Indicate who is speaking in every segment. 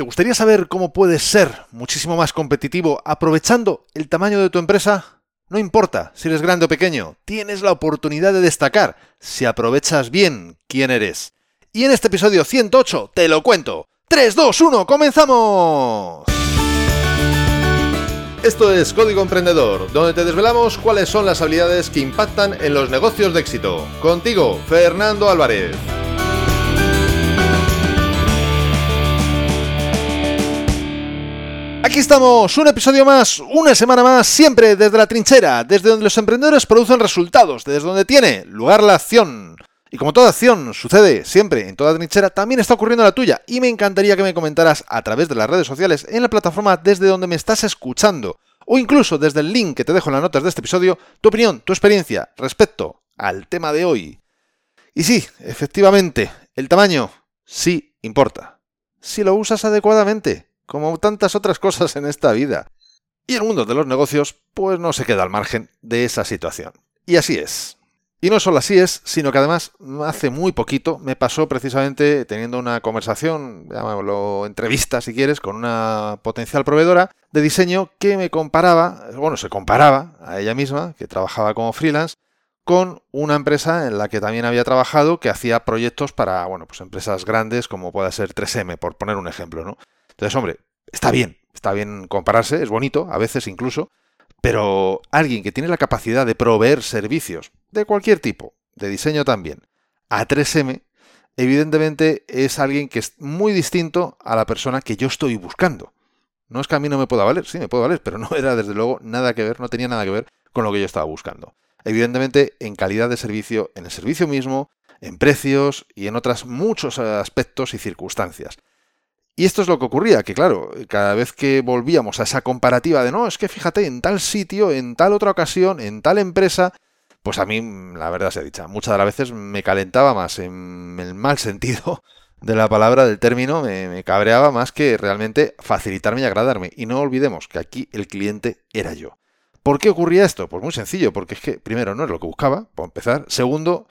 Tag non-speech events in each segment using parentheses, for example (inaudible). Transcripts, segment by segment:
Speaker 1: ¿Te gustaría saber cómo puedes ser muchísimo más competitivo aprovechando el tamaño de tu empresa? No importa si eres grande o pequeño, tienes la oportunidad de destacar si aprovechas bien quién eres. Y en este episodio 108 te lo cuento. 3, 2, 1, comenzamos. Esto es Código Emprendedor, donde te desvelamos cuáles son las habilidades que impactan en los negocios de éxito. Contigo, Fernando Álvarez. Aquí estamos, un episodio más, una semana más, siempre desde la trinchera, desde donde los emprendedores producen resultados, desde donde tiene lugar la acción. Y como toda acción sucede siempre en toda trinchera, también está ocurriendo la tuya. Y me encantaría que me comentaras a través de las redes sociales, en la plataforma desde donde me estás escuchando, o incluso desde el link que te dejo en las notas de este episodio, tu opinión, tu experiencia respecto al tema de hoy. Y sí, efectivamente, el tamaño sí importa. Si lo usas adecuadamente como tantas otras cosas en esta vida. Y el mundo de los negocios, pues no se queda al margen de esa situación. Y así es. Y no solo así es, sino que además hace muy poquito me pasó precisamente teniendo una conversación, llamámoslo entrevista si quieres, con una potencial proveedora de diseño que me comparaba, bueno, se comparaba a ella misma, que trabajaba como freelance, con una empresa en la que también había trabajado que hacía proyectos para, bueno, pues empresas grandes como pueda ser 3M, por poner un ejemplo, ¿no? Entonces, hombre, está bien, está bien compararse, es bonito, a veces incluso, pero alguien que tiene la capacidad de proveer servicios de cualquier tipo, de diseño también, a 3M, evidentemente es alguien que es muy distinto a la persona que yo estoy buscando. No es que a mí no me pueda valer, sí me puede valer, pero no era desde luego nada que ver, no tenía nada que ver con lo que yo estaba buscando. Evidentemente en calidad de servicio, en el servicio mismo, en precios y en otros muchos aspectos y circunstancias. Y esto es lo que ocurría, que claro, cada vez que volvíamos a esa comparativa de no, es que fíjate, en tal sitio, en tal otra ocasión, en tal empresa, pues a mí, la verdad se ha dicho, muchas de las veces me calentaba más en el mal sentido (laughs) de la palabra, del término, me, me, cabreaba más que realmente facilitarme y agradarme. Y no olvidemos que aquí el cliente era yo. ¿Por qué ocurría esto? Pues muy sencillo, porque es que, primero, no es lo que buscaba, por empezar. Segundo,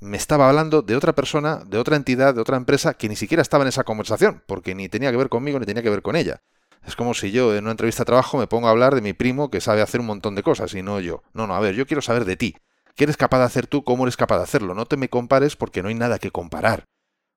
Speaker 1: me estaba hablando de otra persona, de otra entidad, de otra empresa que ni siquiera estaba en esa conversación, porque ni tenía que ver conmigo ni tenía que ver con ella. Es como si yo en una entrevista de trabajo me pongo a hablar de mi primo que sabe hacer un montón de cosas y no yo. No, no, a ver, yo quiero saber de ti. ¿Qué eres capaz de hacer tú? ¿Cómo eres capaz de hacerlo? No te me compares porque no hay nada que comparar.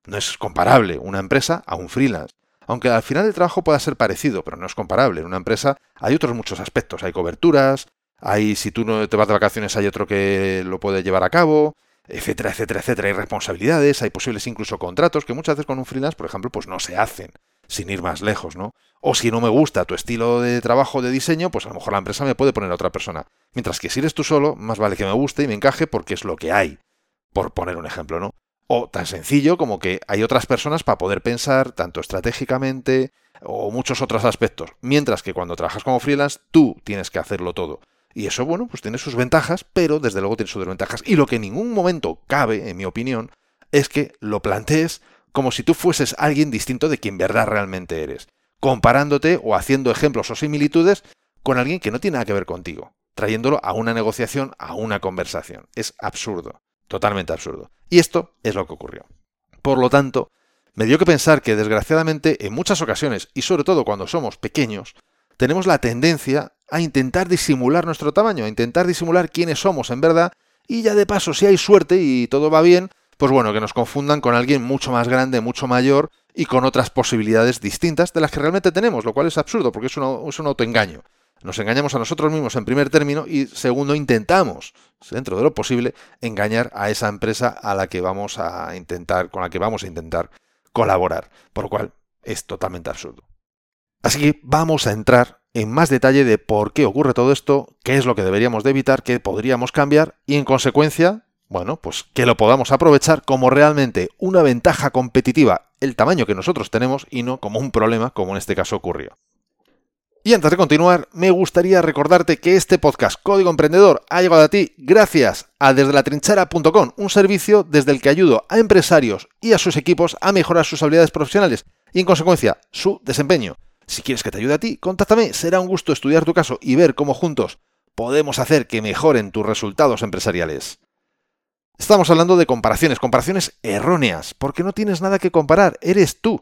Speaker 1: No es comparable una empresa a un freelance. Aunque al final el trabajo pueda ser parecido, pero no es comparable. En una empresa hay otros muchos aspectos. Hay coberturas, hay si tú no te vas de vacaciones hay otro que lo puede llevar a cabo, etcétera, etcétera, etcétera. Hay responsabilidades, hay posibles incluso contratos que muchas veces con un freelance, por ejemplo, pues no se hacen, sin ir más lejos, ¿no? O si no me gusta tu estilo de trabajo de diseño, pues a lo mejor la empresa me puede poner a otra persona. Mientras que si eres tú solo, más vale que me guste y me encaje porque es lo que hay, por poner un ejemplo, ¿no? O tan sencillo como que hay otras personas para poder pensar tanto estratégicamente o muchos otros aspectos. Mientras que cuando trabajas como freelance, tú tienes que hacerlo todo. Y eso, bueno, pues tiene sus ventajas, pero desde luego tiene sus desventajas. Y lo que en ningún momento cabe, en mi opinión, es que lo plantees como si tú fueses alguien distinto de quien verdad realmente eres, comparándote o haciendo ejemplos o similitudes con alguien que no tiene nada que ver contigo, trayéndolo a una negociación, a una conversación. Es absurdo, totalmente absurdo. Y esto es lo que ocurrió. Por lo tanto, me dio que pensar que desgraciadamente en muchas ocasiones, y sobre todo cuando somos pequeños, tenemos la tendencia a intentar disimular nuestro tamaño, a intentar disimular quiénes somos en verdad, y ya de paso, si hay suerte y todo va bien, pues bueno, que nos confundan con alguien mucho más grande, mucho mayor y con otras posibilidades distintas de las que realmente tenemos, lo cual es absurdo porque es un, es un autoengaño. Nos engañamos a nosotros mismos en primer término y segundo intentamos, dentro de lo posible, engañar a esa empresa a la que vamos a intentar, con la que vamos a intentar colaborar, por lo cual es totalmente absurdo. Así que vamos a entrar en más detalle de por qué ocurre todo esto, qué es lo que deberíamos de evitar, qué podríamos cambiar y en consecuencia, bueno, pues que lo podamos aprovechar como realmente una ventaja competitiva el tamaño que nosotros tenemos y no como un problema como en este caso ocurrió. Y antes de continuar, me gustaría recordarte que este podcast Código Emprendedor ha llegado a ti gracias a desde la trinchera.com, un servicio desde el que ayudo a empresarios y a sus equipos a mejorar sus habilidades profesionales y en consecuencia su desempeño. Si quieres que te ayude a ti, contáctame, será un gusto estudiar tu caso y ver cómo juntos podemos hacer que mejoren tus resultados empresariales. Estamos hablando de comparaciones, comparaciones erróneas, porque no tienes nada que comparar, eres tú.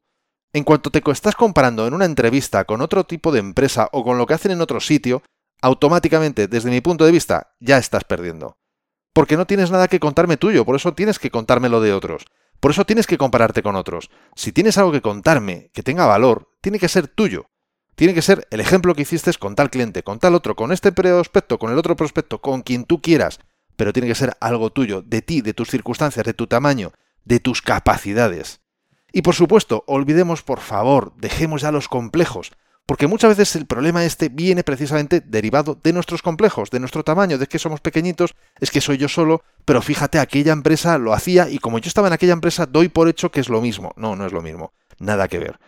Speaker 1: En cuanto te estás comparando en una entrevista con otro tipo de empresa o con lo que hacen en otro sitio, automáticamente, desde mi punto de vista, ya estás perdiendo. Porque no tienes nada que contarme tuyo, por eso tienes que contarme lo de otros. Por eso tienes que compararte con otros. Si tienes algo que contarme que tenga valor, tiene que ser tuyo. Tiene que ser el ejemplo que hiciste con tal cliente, con tal otro, con este prospecto, con el otro prospecto, con quien tú quieras. Pero tiene que ser algo tuyo, de ti, de tus circunstancias, de tu tamaño, de tus capacidades. Y por supuesto, olvidemos por favor, dejemos ya los complejos, porque muchas veces el problema este viene precisamente derivado de nuestros complejos, de nuestro tamaño, de que somos pequeñitos, es que soy yo solo, pero fíjate, aquella empresa lo hacía y como yo estaba en aquella empresa doy por hecho que es lo mismo. No, no es lo mismo, nada que ver.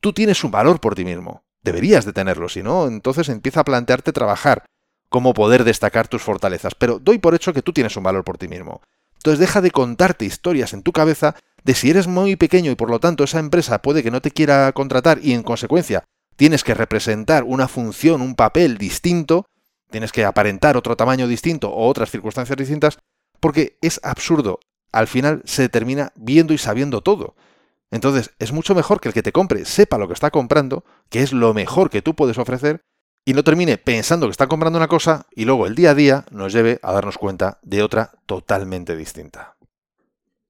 Speaker 1: Tú tienes un valor por ti mismo, deberías de tenerlo, si no, entonces empieza a plantearte trabajar, cómo poder destacar tus fortalezas, pero doy por hecho que tú tienes un valor por ti mismo. Entonces deja de contarte historias en tu cabeza de si eres muy pequeño y por lo tanto esa empresa puede que no te quiera contratar y en consecuencia tienes que representar una función, un papel distinto, tienes que aparentar otro tamaño distinto o otras circunstancias distintas, porque es absurdo. Al final se termina viendo y sabiendo todo. Entonces es mucho mejor que el que te compre sepa lo que está comprando, que es lo mejor que tú puedes ofrecer, y no termine pensando que está comprando una cosa y luego el día a día nos lleve a darnos cuenta de otra totalmente distinta.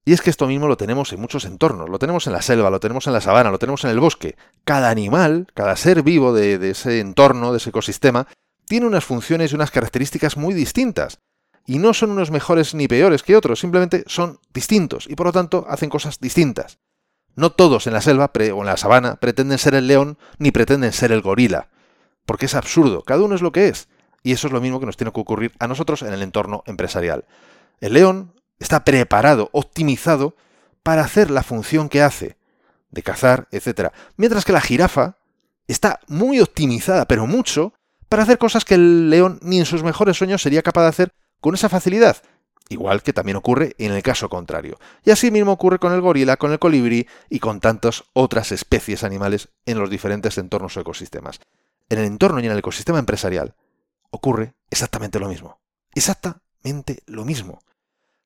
Speaker 1: Y es que esto mismo lo tenemos en muchos entornos, lo tenemos en la selva, lo tenemos en la sabana, lo tenemos en el bosque. Cada animal, cada ser vivo de, ese entorno, de ese ecosistema, tiene unas funciones y unas características muy distintas. Y no son unos mejores ni peores que otros, simplemente son distintos y por lo tanto hacen cosas distintas. No todos en la selva o en la sabana pretenden ser el león ni pretenden ser el gorila, porque es absurdo, cada uno es lo que es. Y eso es lo mismo que nos tiene que ocurrir a nosotros en el entorno empresarial. El león está preparado, optimizado para hacer la función que hace, de cazar, etc. Mientras que la jirafa está muy optimizada, pero mucho, para hacer cosas que el león ni en sus mejores sueños sería capaz de hacer con esa facilidad. Igual que también ocurre en el caso contrario. Y así mismo ocurre con el gorila, con el colibrí y con tantas otras especies animales en los diferentes entornos o ecosistemas. En el entorno y en el ecosistema empresarial ocurre exactamente lo mismo. Exactamente lo mismo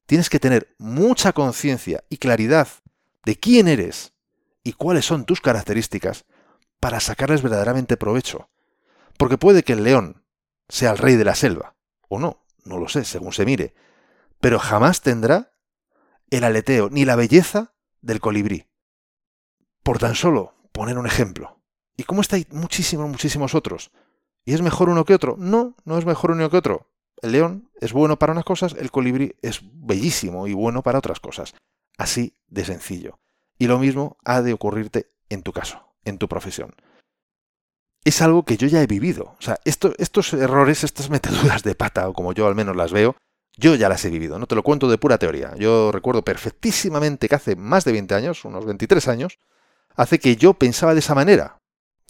Speaker 1: tienes que tener mucha conciencia y claridad de quién eres y cuáles son tus características para sacarles verdaderamente provecho. Porque puede que el león sea el rey de la selva, o no, no lo sé, según se mire, pero jamás tendrá el aleteo ni la belleza del colibrí. Por tan solo poner un ejemplo. Y como está hay muchísimos, muchísimos otros. ¿Y es mejor uno que otro? No, no es mejor uno que otro. El león es bueno para unas cosas, el colibrí es bellísimo y bueno para otras cosas. Así de sencillo. Y lo mismo ha de ocurrirte en tu caso, en tu profesión. Es algo que yo ya he vivido. O sea, estos errores, estas meteduras de pata, o como yo al menos las veo, yo ya las he vivido. No te lo cuento de pura teoría. Yo recuerdo perfectísimamente que hace más de 20 años, unos 23 años, hace que yo pensaba de esa manera.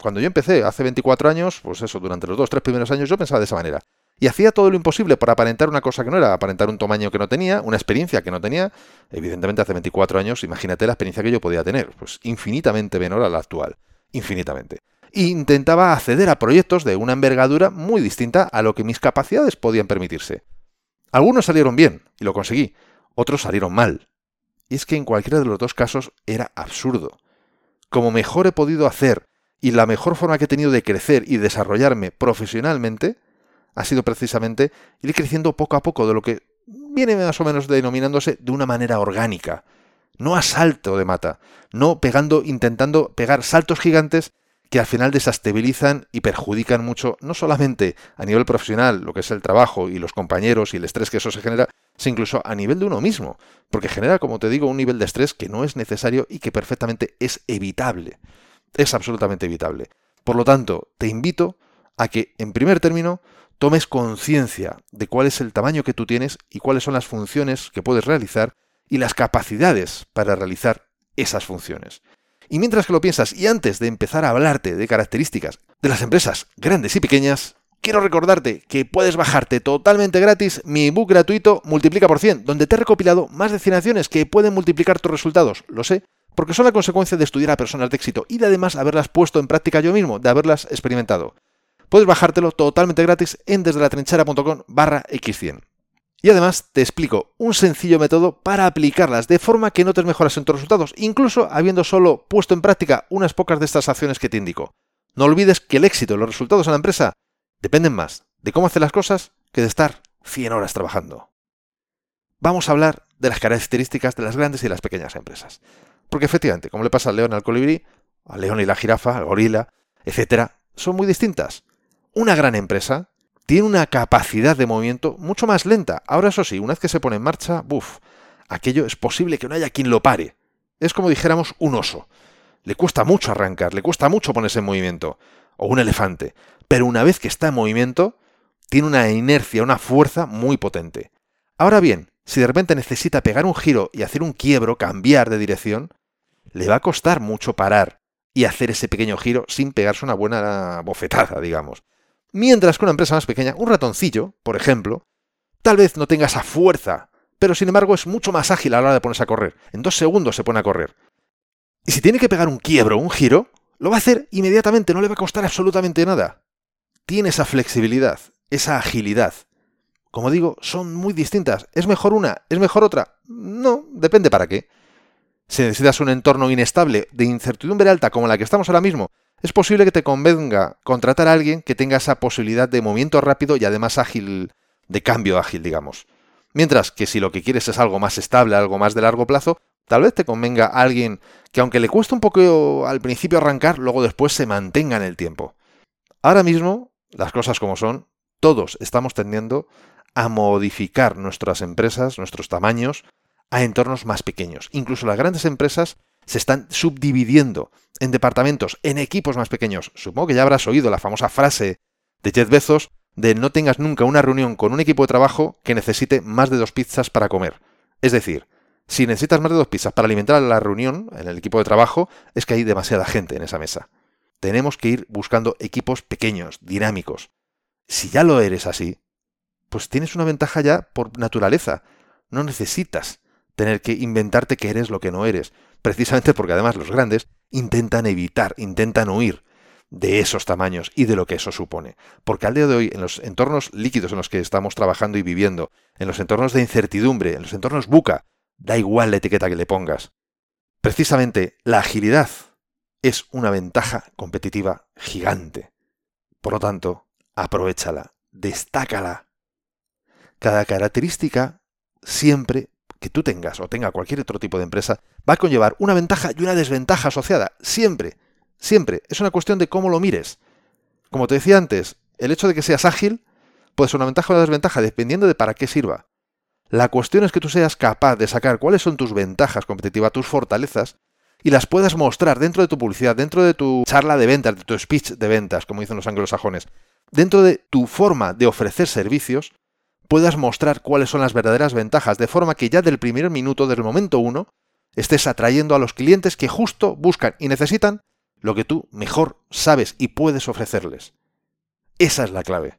Speaker 1: Cuando yo empecé, hace 24 años, pues eso, durante los dos, tres primeros años, yo pensaba de esa manera y hacía todo lo imposible para aparentar una cosa que no era, aparentar un tamaño que no tenía, una experiencia que no tenía. Evidentemente hace 24 años, imagínate la experiencia que yo podía tener, pues infinitamente menor a la actual, infinitamente. E intentaba acceder a proyectos de una envergadura muy distinta a lo que mis capacidades podían permitirse. Algunos salieron bien, y lo conseguí, otros salieron mal. Y es que en cualquiera de los dos casos era absurdo. Como mejor he podido hacer y la mejor forma que he tenido de crecer y desarrollarme profesionalmente, ha sido precisamente ir creciendo poco a poco de lo que viene más o menos denominándose de una manera orgánica, no a salto de mata, no pegando, intentando pegar saltos gigantes que al final desestabilizan y perjudican mucho, no solamente a nivel profesional, lo que es el trabajo y los compañeros y el estrés que eso se genera, sino incluso a nivel de uno mismo, porque genera, como te digo, un nivel de estrés que no es necesario y que perfectamente es evitable. Es absolutamente evitable. Por lo tanto, te invito a que, en primer término, tomes conciencia de cuál es el tamaño que tú tienes y cuáles son las funciones que puedes realizar y las capacidades para realizar esas funciones. Y mientras que lo piensas y antes de empezar a hablarte de características de las empresas grandes y pequeñas, quiero recordarte que puedes bajarte totalmente gratis mi ebook gratuito Multiplica por 100, donde te he recopilado más de 100 acciones que pueden multiplicar tus resultados. Lo sé, porque son la consecuencia de estudiar a personas de éxito y de además haberlas puesto en práctica yo mismo, de haberlas experimentado. Puedes bajártelo totalmente gratis en desde la barra X100. Y además te explico un sencillo método para aplicarlas de forma que notes mejoras en tus resultados, incluso habiendo solo puesto en práctica unas pocas de estas acciones que te indico. No olvides que el éxito y los resultados en la empresa dependen más de cómo hacer las cosas que de estar 100 horas trabajando. Vamos a hablar de las características de las grandes y las pequeñas empresas. Porque efectivamente, como le pasa al león al colibrí, al león y la jirafa, al gorila, etc., son muy distintas. Una gran empresa tiene una capacidad de movimiento mucho más lenta. Ahora eso sí, una vez que se pone en marcha, buf, aquello es posible que no haya quien lo pare. Es como dijéramos un oso. Le cuesta mucho arrancar, le cuesta mucho ponerse en movimiento. O un elefante. Pero una vez que está en movimiento, tiene una inercia, una fuerza muy potente. Ahora bien, si de repente necesita pegar un giro y hacer un quiebro, cambiar de dirección, le va a costar mucho parar y hacer ese pequeño giro sin pegarse una buena bofetada, digamos. Mientras que una empresa más pequeña, un ratoncillo, por ejemplo, tal vez no tenga esa fuerza, pero sin embargo es mucho más ágil a la hora de ponerse a correr. En dos segundos se pone a correr. Y si tiene que pegar un quiebro, un giro, lo va a hacer inmediatamente, no le va a costar absolutamente nada. Tiene esa flexibilidad, esa agilidad. Como digo, son muy distintas. ¿Es mejor una? ¿Es mejor otra? No, depende para qué. Si necesitas un entorno inestable, de incertidumbre alta como la que estamos ahora mismo, es posible que te convenga contratar a alguien que tenga esa posibilidad de movimiento rápido y además ágil, de cambio ágil, digamos. Mientras que si lo que quieres es algo más estable, algo más de largo plazo, tal vez te convenga a alguien que aunque le cueste un poco al principio arrancar, luego después se mantenga en el tiempo. Ahora mismo, las cosas como son, todos estamos tendiendo a modificar nuestras empresas, nuestros tamaños, a entornos más pequeños. Incluso las grandes empresas se están subdividiendo en departamentos, en equipos más pequeños. Supongo que ya habrás oído la famosa frase de Jeff Bezos de no tengas nunca una reunión con un equipo de trabajo que necesite más de dos pizzas para comer. Es decir, si necesitas más de dos pizzas para alimentar a la reunión en el equipo de trabajo, es que hay demasiada gente en esa mesa. Tenemos que ir buscando equipos pequeños, dinámicos. Si ya lo eres así, pues tienes una ventaja ya por naturaleza. No necesitas tener que inventarte que eres lo que no eres precisamente porque además los grandes intentan evitar, intentan huir de esos tamaños y de lo que eso supone. Porque al día de hoy, en los entornos líquidos en los que estamos trabajando y viviendo, en los entornos de incertidumbre, en los entornos buca, da igual la etiqueta que le pongas. Precisamente la agilidad es una ventaja competitiva gigante. Por lo tanto, aprovechala, destácala. Cada característica siempre que tú tengas o tenga cualquier otro tipo de empresa va a conllevar una ventaja y una desventaja asociada. Siempre, siempre. Es una cuestión de cómo lo mires. Como te decía antes, el hecho de que seas ágil puede ser una ventaja o una desventaja dependiendo de para qué sirva. La cuestión es que tú seas capaz de sacar cuáles son tus ventajas competitivas, tus fortalezas, y las puedas mostrar dentro de tu publicidad, dentro de tu charla de ventas, de tu speech de ventas, como dicen los anglosajones, dentro de tu forma de ofrecer servicios, puedas mostrar cuáles son las verdaderas ventajas, de forma que ya del primer minuto, del momento uno, estés atrayendo a los clientes que justo buscan y necesitan lo que tú mejor sabes y puedes ofrecerles. Esa es la clave.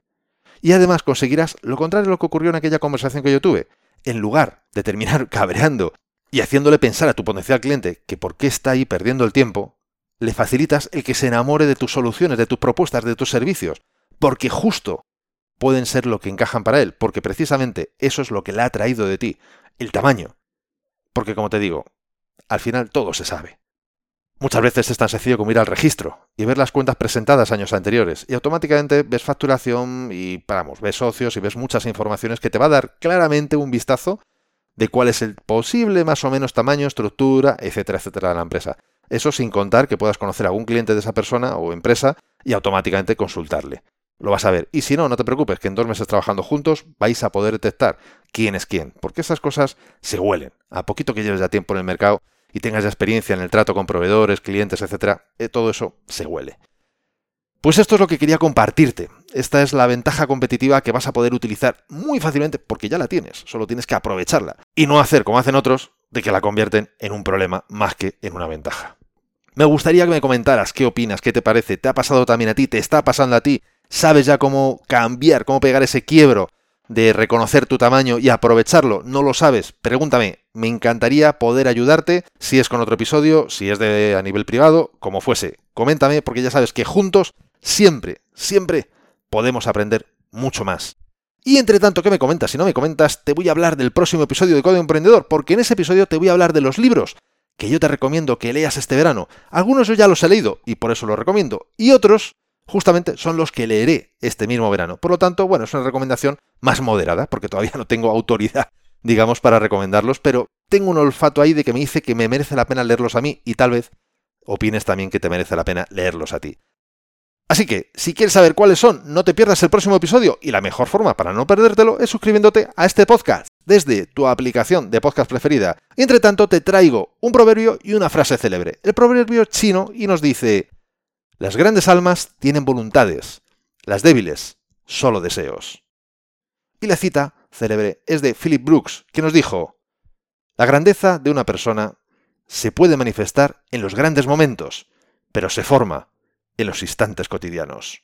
Speaker 1: Y además conseguirás lo contrario de lo que ocurrió en aquella conversación que yo tuve. En lugar de terminar (laughs) cabreando y haciéndole pensar a tu potencial cliente que por qué está ahí perdiendo el tiempo, le facilitas el que se enamore de tus soluciones, de tus propuestas, de tus servicios, porque justo pueden ser lo que encajan para él, porque precisamente eso es lo que le ha traído de ti, el tamaño. Porque como te digo, al final todo se sabe. Muchas veces es tan sencillo como ir al registro y ver las cuentas presentadas años anteriores y automáticamente ves facturación y, vamos, ves socios y ves muchas informaciones que te va a dar claramente un vistazo de cuál es el posible más o menos tamaño, estructura, etcétera, etcétera de la empresa. Eso sin contar que puedas conocer a algún cliente de esa persona o empresa y automáticamente consultarle lo vas a ver. Y si no, no te preocupes, que en dos meses trabajando juntos vais a poder detectar quién es quién, porque esas cosas se huelen. A poquito que lleves ya tiempo en el mercado y tengas ya experiencia en el trato con proveedores, clientes, etcétera, eh, todo eso se huele. Pues esto es lo que quería compartirte. Esta es la ventaja competitiva que vas a poder utilizar muy fácilmente porque ya la tienes, solo tienes que aprovecharla y no hacer como hacen otros de que la convierten en un problema más que en una ventaja. Me gustaría que me comentaras qué opinas, qué te parece, te ha pasado también a ti, te está pasando a ti, sabes ya cómo cambiar, cómo pegar ese quiebro de reconocer tu tamaño y aprovecharlo, no lo sabes, pregúntame, me encantaría poder ayudarte, si es con otro episodio, si es de a nivel privado, como fuese, coméntame porque ya sabes que juntos siempre, siempre podemos aprender mucho más. Y entre tanto que me comentas y no me comentas, te voy a hablar del próximo episodio de Código Emprendedor, porque en ese episodio te voy a hablar de los libros que yo te recomiendo que leas este verano. Algunos yo ya los he leído y por eso los recomiendo, y otros justamente son los que leeré este mismo verano. Por lo tanto, bueno, es una recomendación más moderada, porque todavía no tengo autoridad, (laughs) digamos, para recomendarlos, pero tengo un olfato ahí de que me dice que me merece la pena leerlos a mí y tal vez opines también que te merece la pena leerlos a ti. Así que, si quieres saber cuáles son, no te pierdas el próximo episodio y la mejor forma para no perdértelo es suscribiéndote a este podcast desde tu aplicación de podcast preferida. Entre tanto te traigo un proverbio y una frase célebre. El proverbio chino y nos dice, las grandes almas tienen voluntades, las débiles solo deseos. Y la cita célebre es de Philip Brooks, que nos dijo, la grandeza de una persona se puede manifestar en los grandes momentos, pero se forma en los instantes cotidianos.